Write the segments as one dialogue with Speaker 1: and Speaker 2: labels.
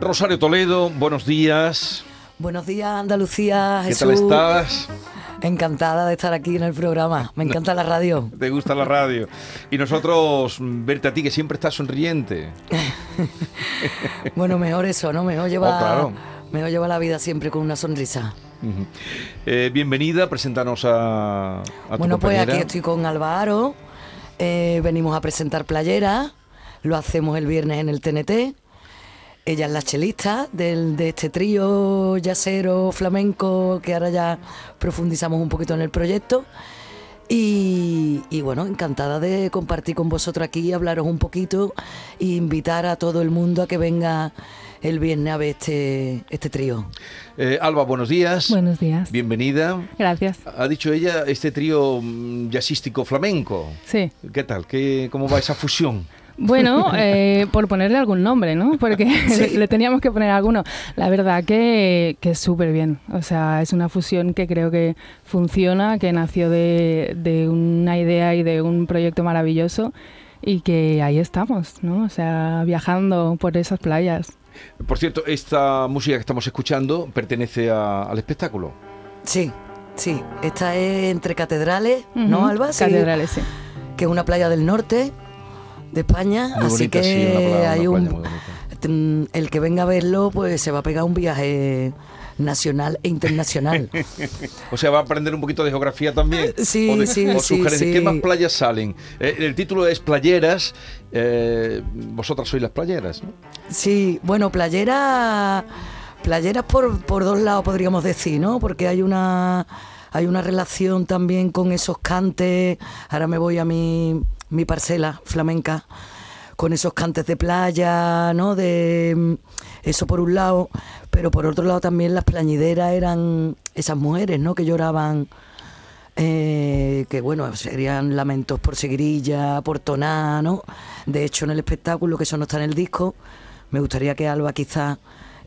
Speaker 1: Rosario Toledo, buenos días.
Speaker 2: Buenos días, Andalucía.
Speaker 1: ¿Qué tal estás?
Speaker 2: Encantada de estar aquí en el programa. Me encanta la radio.
Speaker 1: ¿Te gusta la radio? Y nosotros verte a ti, que siempre estás sonriente.
Speaker 2: bueno, mejor eso, ¿no? Mejor lleva, oh, mejor lleva la vida siempre con una sonrisa.
Speaker 1: Eh, bienvenida, preséntanos a, a
Speaker 2: Bueno, pues aquí estoy con Álvaro. Eh, venimos a presentar Playera. Lo hacemos el viernes en el TNT. Ella es la chelista del, de este trío yacero flamenco que ahora ya profundizamos un poquito en el proyecto. Y, bueno, encantada de compartir con vosotros aquí, hablaros un poquito e invitar a todo el mundo a que venga el viernes a ver este, este trío.
Speaker 1: Eh, Alba, buenos días.
Speaker 3: Buenos días.
Speaker 1: Bienvenida.
Speaker 3: Gracias.
Speaker 1: Ha dicho ella este trío mm, jazzístico flamenco.
Speaker 3: Sí.
Speaker 1: ¿Qué tal? ¿Qué, ¿Cómo va esa fusión?
Speaker 3: Bueno, eh, por ponerle algún nombre, ¿no? Porque le, teníamos que poner alguno. La verdad que, que es súper bien. O sea, es una fusión que creo que funciona, que nació de, de una idea y de un proyecto maravilloso y que ahí estamos, ¿no? O sea, viajando por esas playas.
Speaker 1: Por cierto, esta música que estamos escuchando pertenece al espectáculo.
Speaker 2: Sí, sí. Esta es entre catedrales, ¿no, Alba?
Speaker 3: Catedrales, sí.
Speaker 2: Que es una playa del norte de España, así que hay un el que venga a verlo pues se va a pegar un viaje nacional e internacional.
Speaker 1: o sea, va a aprender un poquito de geografía también.
Speaker 2: Sí, sí, sí,
Speaker 1: ¿Qué más playas salen? Eh, el título es Playeras. Eh, vosotras sois las playeras, ¿no?
Speaker 2: Sí, bueno, playera, playeras por, por dos lados podríamos decir, ¿no? Porque hay una hay una relación también con esos cantes. Ahora me voy a mi mi parcela flamenca, con esos cantes de playa, ¿no? De mm, eso por un lado, pero por otro lado también las plañideras eran esas mujeres, ¿no? Que lloraban. Eh, que bueno, serían lamentos por seguirilla, por toná, ¿no? De hecho, en el espectáculo, que eso no está en el disco, me gustaría que Alba quizás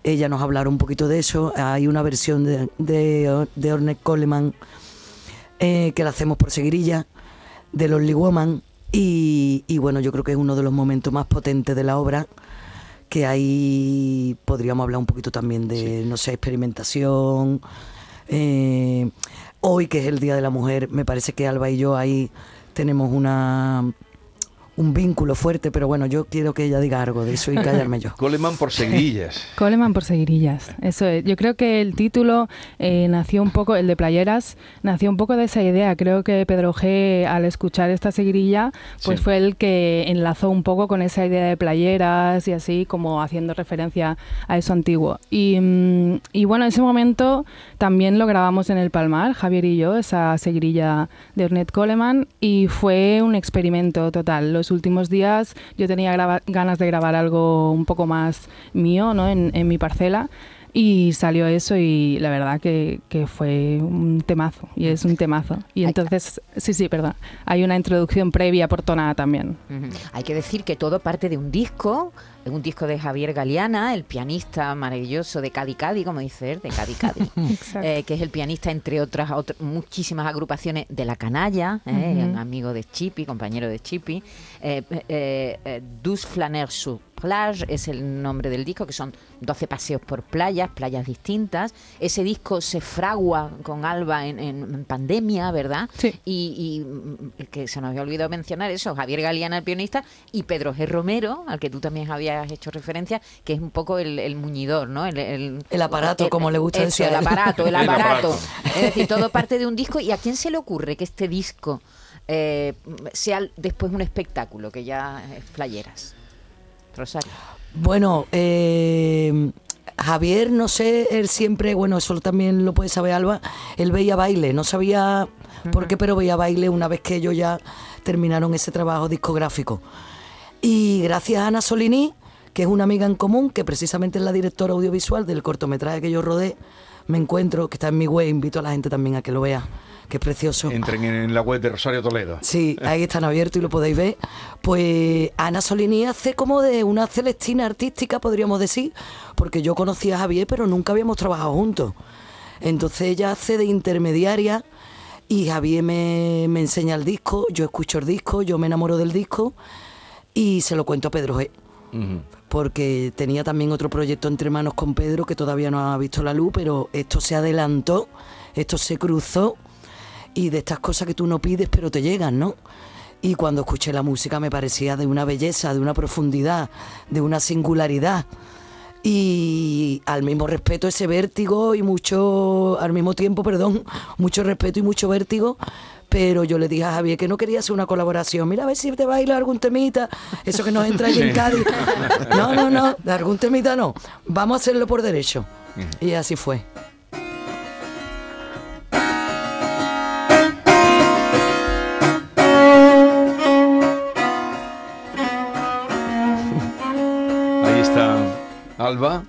Speaker 2: ella nos hablara un poquito de eso. Hay una versión de, de, Ornette Coleman eh, que la hacemos por seguirilla, de Lonely Woman, y, bueno, yo creo que es uno de los momentos más potentes de la obra, que ahí podríamos hablar un poquito también de, no sé, experimentación. Eh, hoy, que es el Día de la Mujer, me parece que Alba y yo ahí tenemos una un vínculo fuerte, pero bueno, yo quiero que ella diga algo de eso y callarme yo.
Speaker 1: Coleman por seguirillas.
Speaker 3: Coleman por seguirillas, eso es. Yo creo que el título eh, nació un poco, el de Playeras, nació un poco de esa idea. Creo que Pedro G, al escuchar esta seguirilla, pues fue el que enlazó un poco con esa idea de playeras y así, como haciendo referencia a eso antiguo. Y, mm, y bueno, en ese momento también lo grabamos en el Palmar, Javier y yo, esa seguirilla de Ornette Coleman, y fue un experimento total los últimos días yo tenía ganas de grabar algo un poco más mío, ¿no? En, en mi parcela. Y salió eso y la verdad que, que, fue un temazo, y es un temazo. Y entonces, sí, sí, perdón, hay una introducción previa por tonada también.
Speaker 4: Hay que decir que todo parte de un disco, un disco de Javier Galeana, el pianista maravilloso de Cadi Cadi, como dice él, de Cadi Cadi, eh, que es el pianista entre otras, muchísimas agrupaciones de La Canalla, eh, amigo de Chipi, compañero de Chipi, eh, eh Dus Flaners sur Plage es el nombre del disco, que son 12 paseos por playas, playas distintas. Ese disco se fragua con Alba en, pandemia, ¿verdad?
Speaker 3: Sí.
Speaker 4: Y, y, que se nos había olvidado mencionar eso, Javier Galeana, el pianista, y Pedro G. Romero, al que tú también habías hecho referencia, que es un poco el, muñidor, ¿no?
Speaker 2: El, aparato, como le gusta decir.
Speaker 4: El aparato, el aparato. Es decir, todo parte de un disco. ¿Y a quién se le ocurre que este disco eh, sea después un espectáculo, que ya es playeras? Rosario.
Speaker 2: Bueno, eh, Javier, no sé, él siempre, bueno, eso también lo puede saber Alba, él veía baile, no sabía por qué, pero veía baile una vez que ellos ya terminaron ese trabajo discográfico. Y gracias a Ana Solini, que es una amiga en común, que precisamente es la directora audiovisual del cortometraje que yo rodé, me encuentro, que está en mi web, invito a la gente también a que lo vea que es precioso.
Speaker 1: Entren en la web de Rosario Toledo.
Speaker 2: Sí, ahí están abiertos y lo podéis ver. Pues Ana Solini hace como de una celestina artística, podríamos decir, porque yo conocía a Javier, pero nunca habíamos trabajado juntos. Entonces ella hace de intermediaria y Javier me, enseña el disco, yo escucho el disco, yo me enamoro del disco y se lo cuento a Pedro G. Porque tenía también otro proyecto entre manos con Pedro que todavía no ha visto la luz, pero esto se adelantó, esto se cruzó y de estas cosas que tú no pides pero te llegan, ¿no? Y cuando escuché la música me parecía de una belleza, de una profundidad, de una singularidad. Y al mismo respeto ese vértigo y mucho, al mismo tiempo, perdón, mucho respeto y mucho vértigo, pero yo le dije a Javier que no quería hacer una colaboración. Mira, a ver si te baila algún temita, eso que nos entra ahí en Cádiz. No, no, no, de algún temita no. Vamos a hacerlo por derecho. Y así fue.
Speaker 1: Alba.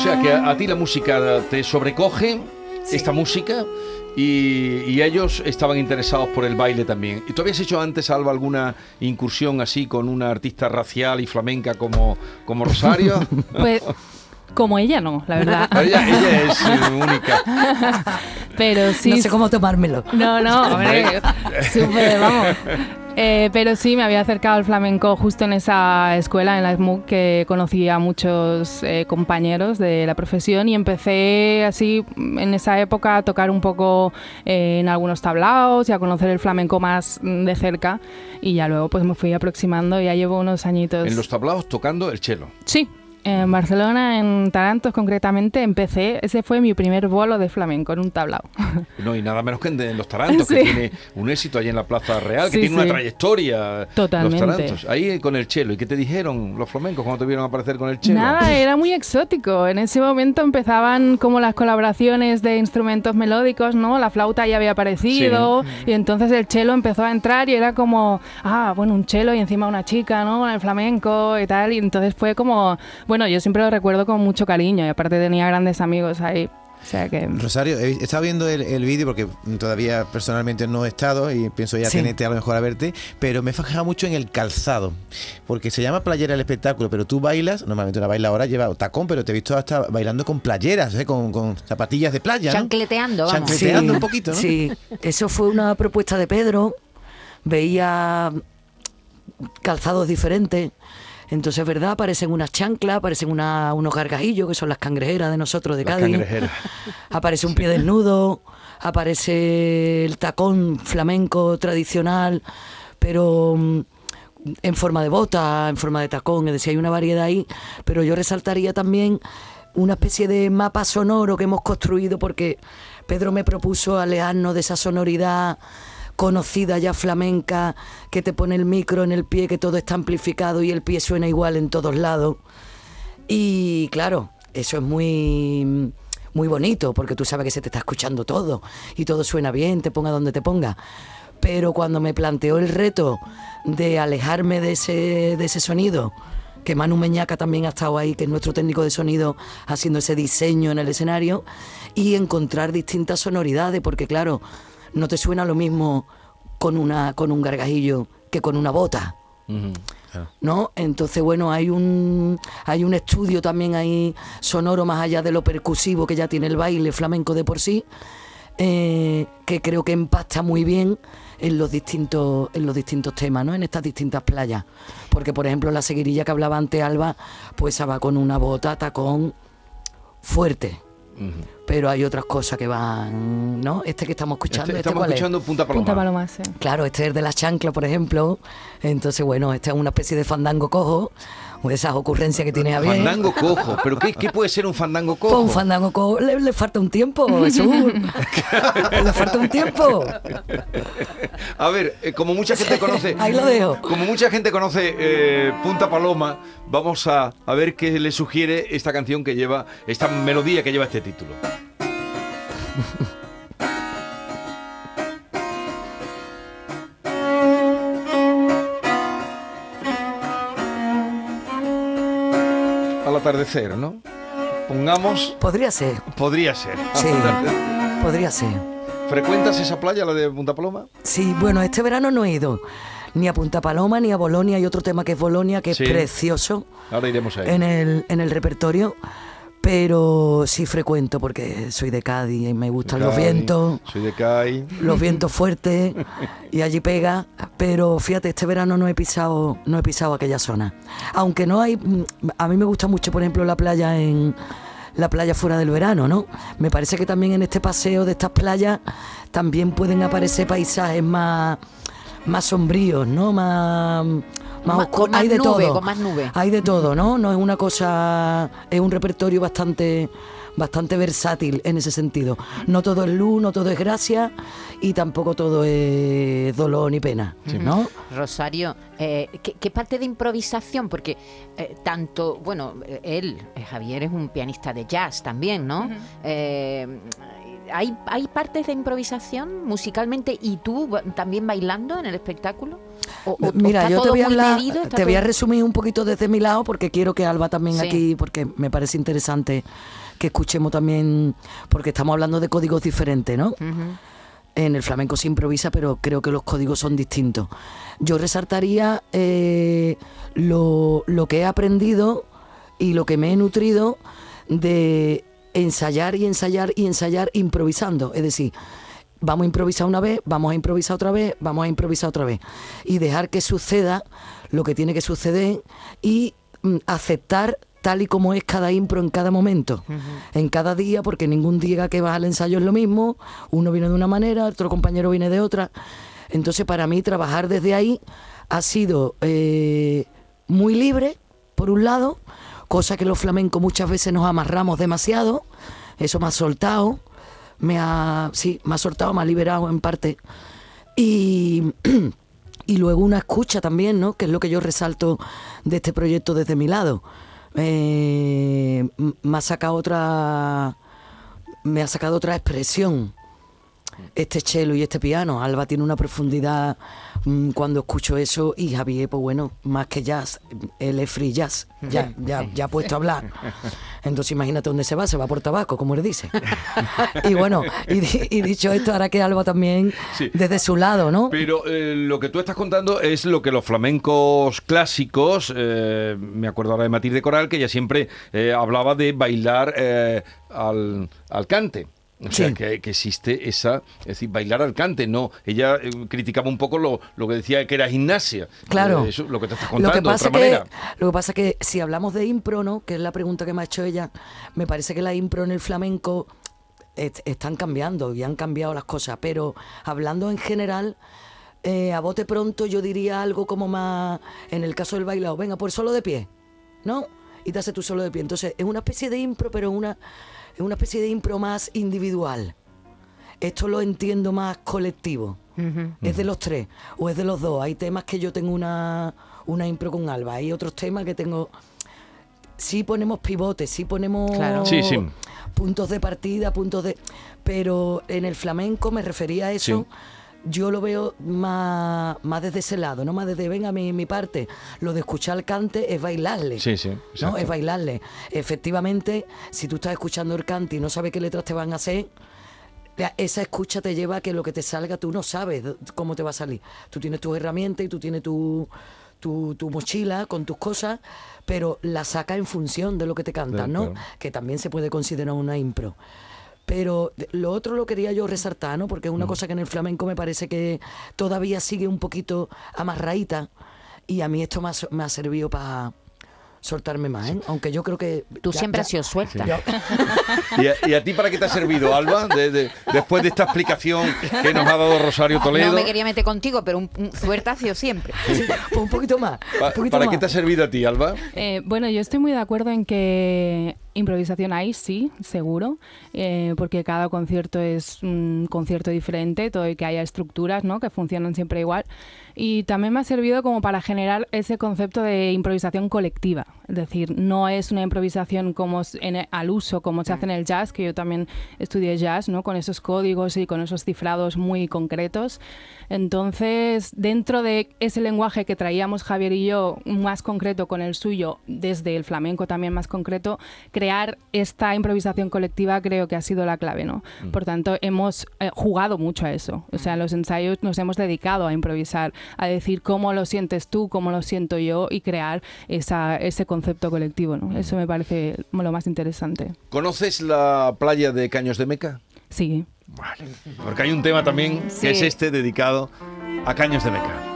Speaker 1: Sea que a, ti la música te sobrecoge, esta música, y, ellos estaban interesados por el baile también. ¿Y tú habías hecho antes, Alba, alguna incursión así con una artista racial y flamenca como, como Rosario?
Speaker 3: Pues como ella no, la verdad.
Speaker 1: ella, ella es única.
Speaker 2: Pero sí. No sé cómo tomármelo.
Speaker 3: No, no, hombre. súper, vamos. Eh, pero sí, me había acercado al flamenco justo en esa escuela, en la SMUC, que conocí a muchos eh, compañeros de la profesión y empecé así en esa época a tocar un poco eh, en algunos tablaos y a conocer el flamenco más de cerca y ya luego pues me fui aproximando, ya llevo unos añitos.
Speaker 1: En los tablaos tocando el chelo.
Speaker 3: Sí, en Barcelona, en Tarantos concretamente, empecé, ese fue mi primer bolo de flamenco en un tablao.
Speaker 1: No, y nada menos que en, los Tarantos, que tiene un éxito allí en la Plaza Real, que tiene una trayectoria.
Speaker 3: Totalmente.
Speaker 1: Los Tarantos, ahí con el chelo. ¿Y qué te dijeron los flamencos cuando te vieron aparecer con el chelo?
Speaker 3: Nada, era muy exótico. En ese momento empezaban como las colaboraciones de instrumentos melódicos, ¿no? La flauta ya había aparecido y entonces el chelo empezó a entrar y era como, ah, bueno, un chelo y encima una chica, ¿no? Con el flamenco y tal. Y entonces fue como bueno, yo siempre lo recuerdo con mucho cariño y aparte tenía grandes amigos ahí. O sea que...
Speaker 5: Rosario, he estado viendo el, vídeo porque todavía personalmente no he estado y pienso ya tenerte a lo mejor a verte, pero me he fijado mucho en el calzado, porque se llama playera el espectáculo, pero tú bailas, normalmente una bailadora lleva tacón, pero te he visto hasta bailando con playeras, ¿eh? con, zapatillas de playa.
Speaker 4: Chancleteando, vamos.
Speaker 5: Chancleteando un poquito, ¿no?
Speaker 2: Sí, eso fue una propuesta de Pedro, veía calzados diferentes entonces, ¿verdad? Aparecen unas chanclas, aparecen unos gargajillos, que son las cangrejeras de nosotros de Cádiz. Aparece un pie desnudo, aparece el tacón flamenco tradicional, pero mm, en forma de bota, en forma de tacón, es decir, hay una variedad ahí, pero yo resaltaría también una especie de mapa sonoro que hemos construido porque Pedro me propuso alejarnos de esa sonoridad conocida ya flamenca, que te pone el micro en el pie, que todo está amplificado y el pie suena igual en todos lados. Y claro, eso es muy muy bonito, porque tú sabes que se te está escuchando todo y todo suena bien, te ponga donde te ponga. Pero cuando me planteó el reto de alejarme de ese, de ese sonido, que Manu Meñaca también ha estado ahí, que es nuestro técnico de sonido, haciendo ese diseño en el escenario, y encontrar distintas sonoridades, porque claro, no te suena lo mismo con, una, con un gargajillo que con una bota. ¿No? Entonces, bueno, hay un, hay un estudio también ahí sonoro más allá de lo percusivo que ya tiene el baile flamenco de por sí, eh, que creo que empasta muy bien en los distintos, en los distintos temas, ¿no? En estas distintas playas. Porque, por ejemplo, la seguirilla que hablaba ante Alba, pues va con una bota, tacón fuerte pero hay otras cosas que van, ¿no? Este que estamos escuchando.
Speaker 1: Este, estamos escuchando Punta Paloma.
Speaker 3: Punta Paloma
Speaker 2: Claro, este es de la chancla, por ejemplo. Entonces, bueno, este es una especie de fandango cojo, esas ocurrencias que tiene Javier.
Speaker 1: Fandango cojo, pero ¿qué, qué puede ser un fandango
Speaker 2: Pues
Speaker 1: cojo?
Speaker 2: un fandango cojo le, le falta un tiempo, Jesús. le falta un tiempo.
Speaker 1: A ver, eh, como mucha gente conoce.
Speaker 2: Ahí lo dejo.
Speaker 1: Como mucha gente conoce eh, Punta Paloma, vamos a, a ver qué le sugiere esta canción que lleva, esta melodía que lleva este título. Atardecer, ¿no? Pongamos.
Speaker 2: Podría ser,
Speaker 1: Podría ser.
Speaker 2: sí, podría ser.
Speaker 1: ¿Frecuentas esa playa, la de Punta Paloma?
Speaker 2: Sí, bueno, este verano no he ido ni a Punta Paloma ni a Bolonia. Hay otro tema que es Bolonia, que
Speaker 1: Sí.
Speaker 2: es precioso
Speaker 1: Ahora iremos ahí.
Speaker 2: en el, en el repertorio. Pero sí frecuento porque soy de Cádiz y me gustan los
Speaker 1: Cádiz,
Speaker 2: vientos,
Speaker 1: Soy de CAI.
Speaker 2: los vientos fuertes y allí pega. Pero fíjate, este verano no he pisado, no he pisado aquella zona. Aunque no hay, a mí me gusta mucho, por ejemplo, la playa en la playa fuera del verano, ¿no? Me parece que también en este paseo de estas playas también pueden aparecer paisajes más, más sombríos, ¿no? Más más
Speaker 4: Más-
Speaker 2: oscuro.
Speaker 4: con más
Speaker 2: hay de
Speaker 4: nube,
Speaker 2: todo.
Speaker 4: con más nube.
Speaker 2: Hay de todo, ¿no? No es una cosa, es un repertorio bastante bastante versátil en ese sentido. No todo es luz, no todo es gracia y tampoco todo es dolor ni pena, ¿no?
Speaker 4: Rosario, eh, ¿qué, qué parte de improvisación? Porque eh, tanto, bueno, eh, él, Javier, es un pianista de jazz también, ¿no? Eh, ¿hay, ¿Hay partes de improvisación musicalmente y tú también bailando en el espectáculo? ¿O- o- o
Speaker 2: Mira, yo te voy a hablar, te voy a resumir un poquito desde mi lado porque quiero que Alba también
Speaker 4: Sí.
Speaker 2: aquí, porque me parece interesante que escuchemos también, porque estamos hablando de códigos diferentes, ¿no? En el flamenco se improvisa, pero creo que los códigos son distintos. Yo resaltaría eh, lo, lo que he aprendido y lo que me he nutrido de ensayar y ensayar y ensayar improvisando. Es decir, vamos a improvisar una vez, vamos a improvisar otra vez, vamos a improvisar otra vez. Y dejar que suceda lo que tiene que suceder y mm, aceptar tal y como es cada impro en cada momento, en cada día, porque ningún día que vas al ensayo es lo mismo, uno viene de una manera, otro compañero viene de otra. Entonces, para mí, trabajar desde ahí ha sido eh, muy libre, por un lado, cosa que los flamencos muchas veces nos amarramos demasiado, eso me ha soltado, me ha, sí, me ha soltado, me ha liberado en parte. Y, y luego una escucha también, ¿no? Que es lo que yo resalto de este proyecto desde mi lado. Eh, me ha sacado otra me ha sacado otra expresión este cello y este piano. Alba tiene una profundidad mm, cuando escucho eso y Javier, pues bueno, más que jazz, él es free jazz, ya, ya, ya ha puesto a hablar. Entonces imagínate dónde se va, se va por tabaco, como le dice. Y bueno, y, di- y dicho esto, ahora que Alba también,
Speaker 1: Sí.
Speaker 2: desde su lado, ¿no?
Speaker 1: Pero eh, lo que tú estás contando es lo que los flamencos clásicos, eh, me acuerdo ahora de Matilde Coral, que ella siempre eh, hablaba de bailar eh, al, al cante. O sea,
Speaker 2: Sí.
Speaker 1: que, que existe esa, es decir, bailar al cante, no. Ella eh, criticaba un poco lo, lo que decía que era gimnasia.
Speaker 2: Claro.
Speaker 1: Eh, eso, lo que te estás
Speaker 2: Lo
Speaker 1: contando,
Speaker 2: que,
Speaker 1: de
Speaker 2: pasa
Speaker 1: otra
Speaker 2: que,
Speaker 1: manera.
Speaker 2: lo que pasa que si hablamos de impro, ¿no? Que es la pregunta que me ha hecho ella, me parece que la impro en el flamenco est- están cambiando y han cambiado las cosas, pero hablando en general, eh, a bote pronto yo diría algo como más, en el caso del bailado, venga, por solo de pie, ¿no? Y te hace tú solo de pie. Entonces, es una especie de impro, pero una, es una especie de impro más individual. Esto lo entiendo más colectivo. Es de los tres o es de los dos. Hay temas que yo tengo una, una impro con Alba. Hay otros temas que tengo. Sí ponemos pivotes, sí ponemos
Speaker 4: Claro.
Speaker 1: Sí, sí.
Speaker 2: puntos de partida, puntos de. Pero en el flamenco me refería a eso. Yo lo veo más, más desde ese lado, no más desde, venga, mi, mi parte. Lo de escuchar el cante es bailarle.
Speaker 1: Sí, sí,
Speaker 2: ¿no? Es bailarle. Efectivamente, si tú estás escuchando el cante y no sabes qué letras te van a hacer, esa escucha te lleva a que lo que te salga tú no sabes cómo te va a salir. Tú tienes tus herramientas y tú tienes tu, tu, tu mochila con tus cosas, pero la saca en función de lo que te cantan, ¿no?
Speaker 1: Claro.
Speaker 2: Que también se puede considerar una impro. Pero lo otro lo quería yo resaltar, ¿no? Porque es
Speaker 1: Mm.
Speaker 2: una cosa que en el flamenco me parece que todavía sigue un poquito amarraíta y a mí esto me ha, me ha servido para soltarme más, ¿eh? Aunque yo creo que...
Speaker 4: Tú
Speaker 2: ya-
Speaker 4: siempre
Speaker 2: ya-
Speaker 4: has sido suelta.
Speaker 1: ¿Y a, y a ti para qué te ha servido, Alba? De- de- después de esta explicación que nos ha dado Rosario Toledo.
Speaker 4: No me quería meter contigo, pero un, un suelta ha sido siempre.
Speaker 2: Sí, pues un poquito más.
Speaker 1: Pa-
Speaker 2: un poquito
Speaker 1: ¿Para
Speaker 2: más.
Speaker 1: qué te ha servido a ti, Alba?
Speaker 3: Eh, bueno, yo estoy muy de acuerdo en que improvisación hay, sí, seguro, eh, porque cada concierto es un concierto diferente, todo y que haya estructuras ¿no? que funcionan siempre igual. Y también me ha servido como para generar ese concepto de improvisación colectiva. Es decir, no es una improvisación como en- al uso, como se hace en el jazz, que yo también estudié jazz, ¿no? con esos códigos y con esos cifrados muy concretos. Entonces, dentro de ese lenguaje que traíamos Javier y yo, más concreto con el suyo, desde el flamenco también más concreto, crear esta improvisación colectiva creo que ha sido la clave, ¿no? Por tanto, hemos eh, jugado mucho a eso. O sea, en los ensayos nos hemos dedicado a improvisar, a decir cómo lo sientes tú, cómo lo siento yo y crear esa, ese concepto colectivo, ¿no? Eso me parece lo más interesante.
Speaker 1: ¿Conoces la playa de Caños de Meca?
Speaker 3: Sí.
Speaker 1: Vale. Porque hay un tema también
Speaker 3: Sí.
Speaker 1: que es este dedicado a Caños de Meca.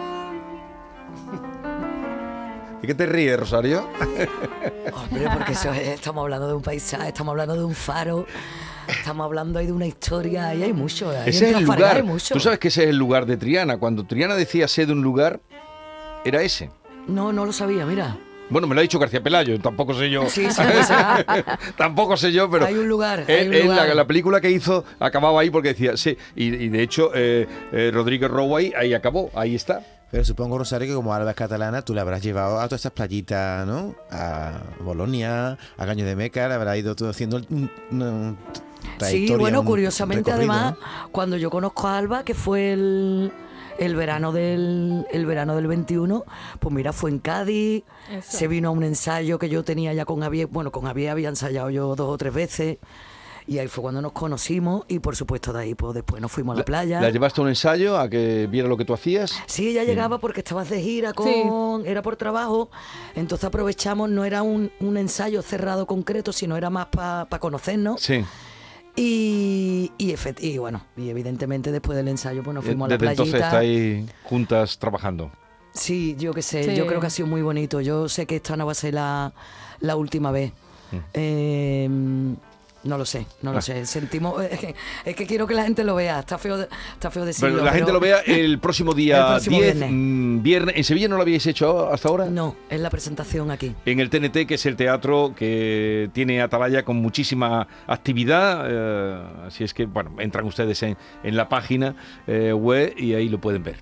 Speaker 1: ¿Y qué te ríes, Rosario?
Speaker 2: Hombre, porque eso es- estamos hablando de un paisaje, estamos hablando de un faro, estamos hablando ahí de una historia, y hay mucho. ahí
Speaker 1: Ese
Speaker 2: en
Speaker 1: es el lugar.
Speaker 2: hay mucho.
Speaker 1: Tú sabes que ese es el lugar de Triana. Cuando Triana decía sé de un lugar, era ese.
Speaker 2: No, no lo sabía, mira.
Speaker 1: Bueno, me lo ha dicho García Pelayo, tampoco sé yo.
Speaker 2: Sí, sí,
Speaker 1: tampoco sé yo, pero.
Speaker 2: Hay un lugar,
Speaker 1: Él-
Speaker 2: hay un
Speaker 1: él, la-
Speaker 2: lugar.
Speaker 1: La, película que hizo acababa ahí porque decía, sí. Y, y de hecho, eh, eh, Rodríguez Roway ahí acabó, ahí está.
Speaker 5: Pero supongo, Rosario, que como Alba es catalana, tú le habrás llevado a todas estas playitas, ¿no? A Bolonia, a Caño de Meca, le habrás ido tú haciendo un, un-
Speaker 2: Sí,
Speaker 5: trayectoria,
Speaker 2: bueno,
Speaker 5: un
Speaker 2: curiosamente además,
Speaker 5: ¿no?
Speaker 2: cuando yo conozco a Alba, que fue el, el verano del el verano del 21, pues mira, fue en Cádiz,
Speaker 3: Eso.
Speaker 2: se vino a un ensayo que yo tenía ya con Javier, bueno, con Javier había ensayado yo dos o tres veces, y ahí fue cuando nos conocimos, y por supuesto de ahí, pues después nos fuimos a la playa.
Speaker 1: ¿La llevaste a un ensayo a que viera lo que tú hacías?
Speaker 2: Sí, ella llegaba porque estabas de gira con.
Speaker 3: Sí.
Speaker 2: Era por trabajo. Entonces aprovechamos, no era un, un ensayo cerrado concreto, sino era más para conocernos.
Speaker 1: Sí.
Speaker 2: Y, y, efect- y bueno, y evidentemente después del ensayo, pues nos fuimos a la
Speaker 1: Desde entonces
Speaker 2: playita.
Speaker 1: estáis juntas trabajando.
Speaker 2: Sí, yo qué sé,
Speaker 3: Sí.
Speaker 2: yo creo que ha sido muy bonito. Yo sé que esta no va a ser la, la última vez.
Speaker 1: Mm.
Speaker 2: Eh, no lo sé, no
Speaker 1: Ah.
Speaker 2: lo sé. Sentimos. Es que, es que quiero que la gente lo vea. Está feo, de- está feo decirlo.
Speaker 1: Pero la gente lo vea el próximo día
Speaker 2: El próximo
Speaker 1: 10,
Speaker 2: viernes.
Speaker 1: mm, viernes. ¿En Sevilla no lo habíais hecho hasta ahora?
Speaker 2: No, es la presentación aquí.
Speaker 1: En el TNT, que es el teatro que tiene Atalaya con muchísima actividad. eh, así es que, bueno, entran ustedes en, en la página eh, web y ahí lo pueden ver.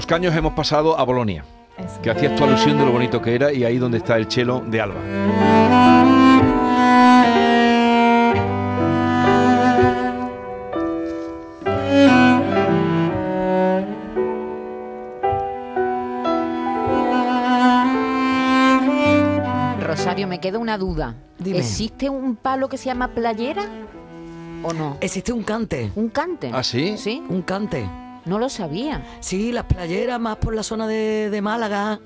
Speaker 1: Los caños hemos pasado a Bolonia,
Speaker 3: Eso.
Speaker 1: que hacías tu alusión de lo bonito que era y ahí donde está el chelo de Alba.
Speaker 4: Rosario, me queda una duda.
Speaker 2: Dime.
Speaker 4: ¿Existe un palo que se llama playera o no?
Speaker 2: Existe un cante.
Speaker 4: ¿Un cante?
Speaker 1: ¿Ah, sí?
Speaker 4: Sí,
Speaker 2: Un cante.
Speaker 4: No lo sabía.
Speaker 2: Sí, las playeras más por la zona de, de Málaga.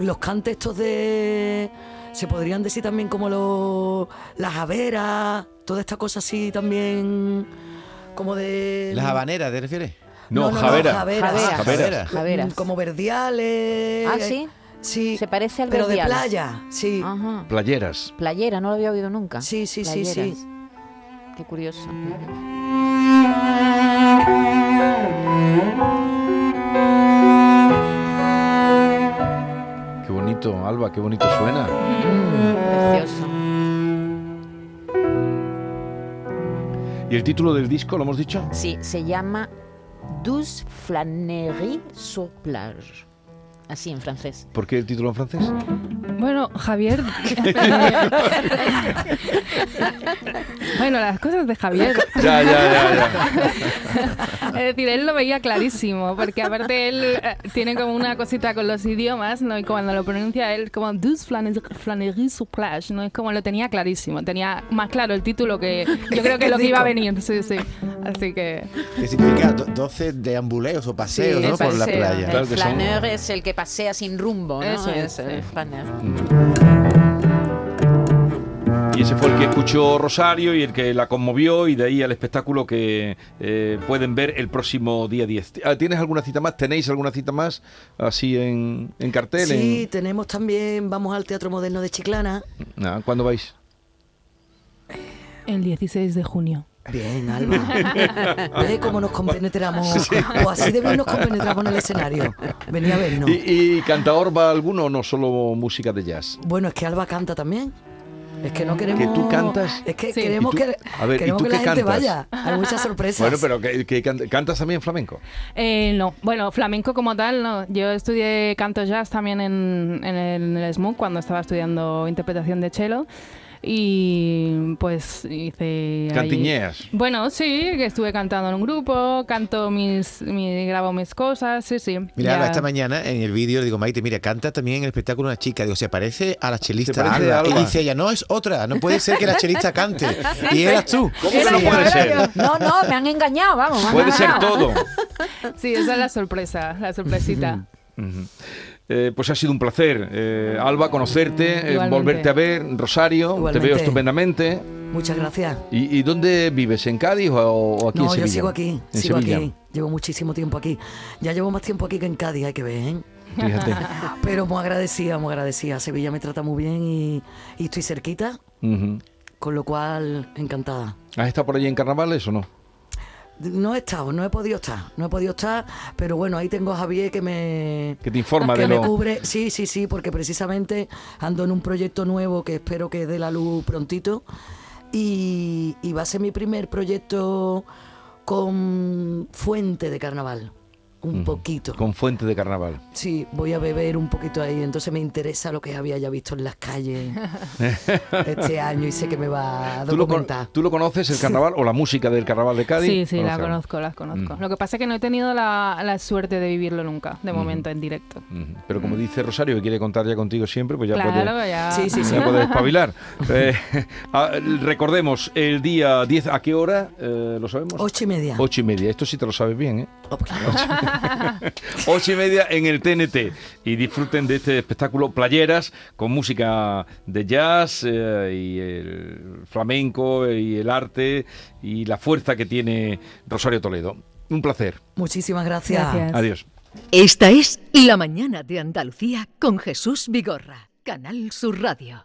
Speaker 2: Los cantes estos de... Se podrían decir también como los, las haberas, toda esta cosa así también como de...
Speaker 5: ¿Las habaneras te refieres?
Speaker 1: No,
Speaker 2: no,
Speaker 1: Javera.
Speaker 2: javeras.
Speaker 4: Javeras.
Speaker 1: Javeras.
Speaker 4: Javeras.
Speaker 2: Como verdiales.
Speaker 4: Ah, ¿sí?
Speaker 2: Sí.
Speaker 4: Se parece al
Speaker 2: Pero de playa, sí.
Speaker 4: Ajá.
Speaker 1: Playeras.
Speaker 4: Playera, no lo había oído nunca.
Speaker 2: Sí, sí, sí, sí.
Speaker 4: Qué curioso.
Speaker 1: Qué bonito, Alba, qué bonito suena.
Speaker 4: Precioso.
Speaker 1: ¿Y el título del disco lo hemos dicho?
Speaker 4: Sí, se llama Douce Flânerie sur plage. Así en francés.
Speaker 1: ¿Por qué el título en francés?
Speaker 3: Bueno, Javier. bueno, las cosas de Javier.
Speaker 1: Ya, ya, ya, ya.
Speaker 3: Es decir, él lo veía clarísimo, porque aparte él eh, tiene como una cosita con los idiomas, ¿no? Y cuando lo pronuncia él como flânerie sur plage, ¿no? Es como lo tenía clarísimo, tenía más claro el título que yo creo que lo que iba a venir, sí, sí. Así que
Speaker 5: ¿Qué significa? Do- 12 deambuleos o paseos,
Speaker 4: Sí,
Speaker 5: ¿no?
Speaker 4: el
Speaker 5: Por la
Speaker 4: paseo.
Speaker 5: playa.
Speaker 1: Claro
Speaker 4: El
Speaker 1: que son-
Speaker 4: flaneur es el que pasea sin rumbo, ¿no?
Speaker 3: Eso es, sí.
Speaker 4: flaneur.
Speaker 1: Y ese fue el que escuchó Rosario y el que la conmovió y de ahí al espectáculo que eh, pueden ver el próximo día 10. Ah, ¿Tienes alguna cita más? ¿Tenéis alguna cita más así en, en cartel?
Speaker 2: Sí, tenemos también, vamos al Teatro Moderno de Chiclana.
Speaker 1: Ah, ¿Cuándo vais?
Speaker 3: El 16 de junio.
Speaker 2: Bien, Alba. Ve cómo nos compenetramos. O así de bien nos compenetramos en el escenario. Venía a vernos.
Speaker 1: ¿Y, y canta Orba alguno o no solo música de jazz?
Speaker 2: Bueno, es que Alba canta también. Es que no queremos.
Speaker 1: ¿Que tú cantas?
Speaker 2: Es que
Speaker 3: Sí.
Speaker 2: queremos que,
Speaker 1: A ver, ¿y
Speaker 2: queremos
Speaker 1: tú
Speaker 2: que
Speaker 1: qué
Speaker 2: la gente
Speaker 1: cantas?
Speaker 2: vaya. Hay muchas sorpresas.
Speaker 1: Bueno, pero que, que can- cantas también flamenco.
Speaker 3: Eh, no, bueno, flamenco como tal, no. Yo estudié canto jazz también en, en el, en el SMUC cuando estaba estudiando interpretación de cello y pues hice... ahí-
Speaker 1: Cantiñeas.
Speaker 3: Bueno, sí, que estuve cantando en un grupo, canto mis, mi- grabo mis cosas, sí, sí.
Speaker 5: Mira,
Speaker 3: ya.
Speaker 5: Alba, esta mañana en el vídeo le digo, Maite, mira, canta también en el espectáculo una chica. Digo, se parece a la chelista Alba. Y dice ella, no, es otra. No puede ser que la chelista cante. y eras tú.
Speaker 1: ¿Cómo que no puede
Speaker 4: ahora
Speaker 1: ser?
Speaker 4: No, no, me han engañado, vamos. me han
Speaker 1: Puede ser todo.
Speaker 3: Sí, esa es la sorpresa, la sorpresita.
Speaker 1: Ujú. Eh, pues ha sido un placer, eh, Alba, conocerte, eh, volverte a ver, Rosario, te veo estupendamente.
Speaker 2: Muchas gracias.
Speaker 1: ¿Y, y dónde vives? ¿En Cádiz o, o aquí en
Speaker 2: No,
Speaker 1: Sevilla?
Speaker 2: yo sigo aquí.
Speaker 1: En
Speaker 2: sigo
Speaker 1: Sevilla.
Speaker 2: aquí. Llevo muchísimo tiempo aquí. Ya llevo más tiempo aquí que en Cádiz, hay que ver, ¿eh?
Speaker 1: Fíjate.
Speaker 2: Pero muy agradecida, muy agradecida. Sevilla me trata muy bien y, y estoy cerquita, con lo cual encantada.
Speaker 1: ¿Has estado por allí en carnavales o no?
Speaker 2: No he estado, no he podido estar, no he podido estar, pero bueno, ahí tengo a Javier que me,
Speaker 1: Que te informa
Speaker 2: que
Speaker 1: de
Speaker 2: me
Speaker 1: lo...
Speaker 2: cubre. Sí, sí, sí, porque precisamente ando en un proyecto nuevo que espero que dé la luz prontito y, y va a ser mi primer proyecto con fuente de carnaval, un poquito.
Speaker 1: Con fuente de carnaval.
Speaker 2: Sí, voy a beber un poquito ahí, entonces me interesa lo que había ya visto en las calles este año y sé que me va a
Speaker 1: ¿Tú lo,
Speaker 2: documentar.
Speaker 1: tú lo conoces, el carnaval o la música del carnaval de Cádiz?
Speaker 3: Sí, sí, la
Speaker 1: Conozco.
Speaker 3: conozco, las conozco.
Speaker 1: Mm.
Speaker 3: Lo que pasa es que no he tenido la, la suerte de vivirlo nunca, de momento, en directo.
Speaker 1: Pero como dice Rosario, que quiere contar ya contigo siempre, pues ya
Speaker 3: claro,
Speaker 1: puede...
Speaker 3: ya.
Speaker 2: Sí, sí, sí.
Speaker 1: Ya puede espabilar. Eh, ah, recordemos, el día 10, ¿a qué hora? Eh, ¿Lo sabemos?
Speaker 2: Ocho y media.
Speaker 1: Ocho y media. Esto sí te lo sabes bien, ¿eh? Ocho y media en el TNT. Y disfruten de este espectáculo Playeras con música de jazz eh, y el flamenco y el arte y la fuerza que tiene Rosario Toledo. Un placer.
Speaker 2: Muchísimas gracias.
Speaker 3: Gracias.
Speaker 1: Adiós.
Speaker 6: Esta es La mañana de Andalucía con Jesús Vigorra, Canal Sur Radio.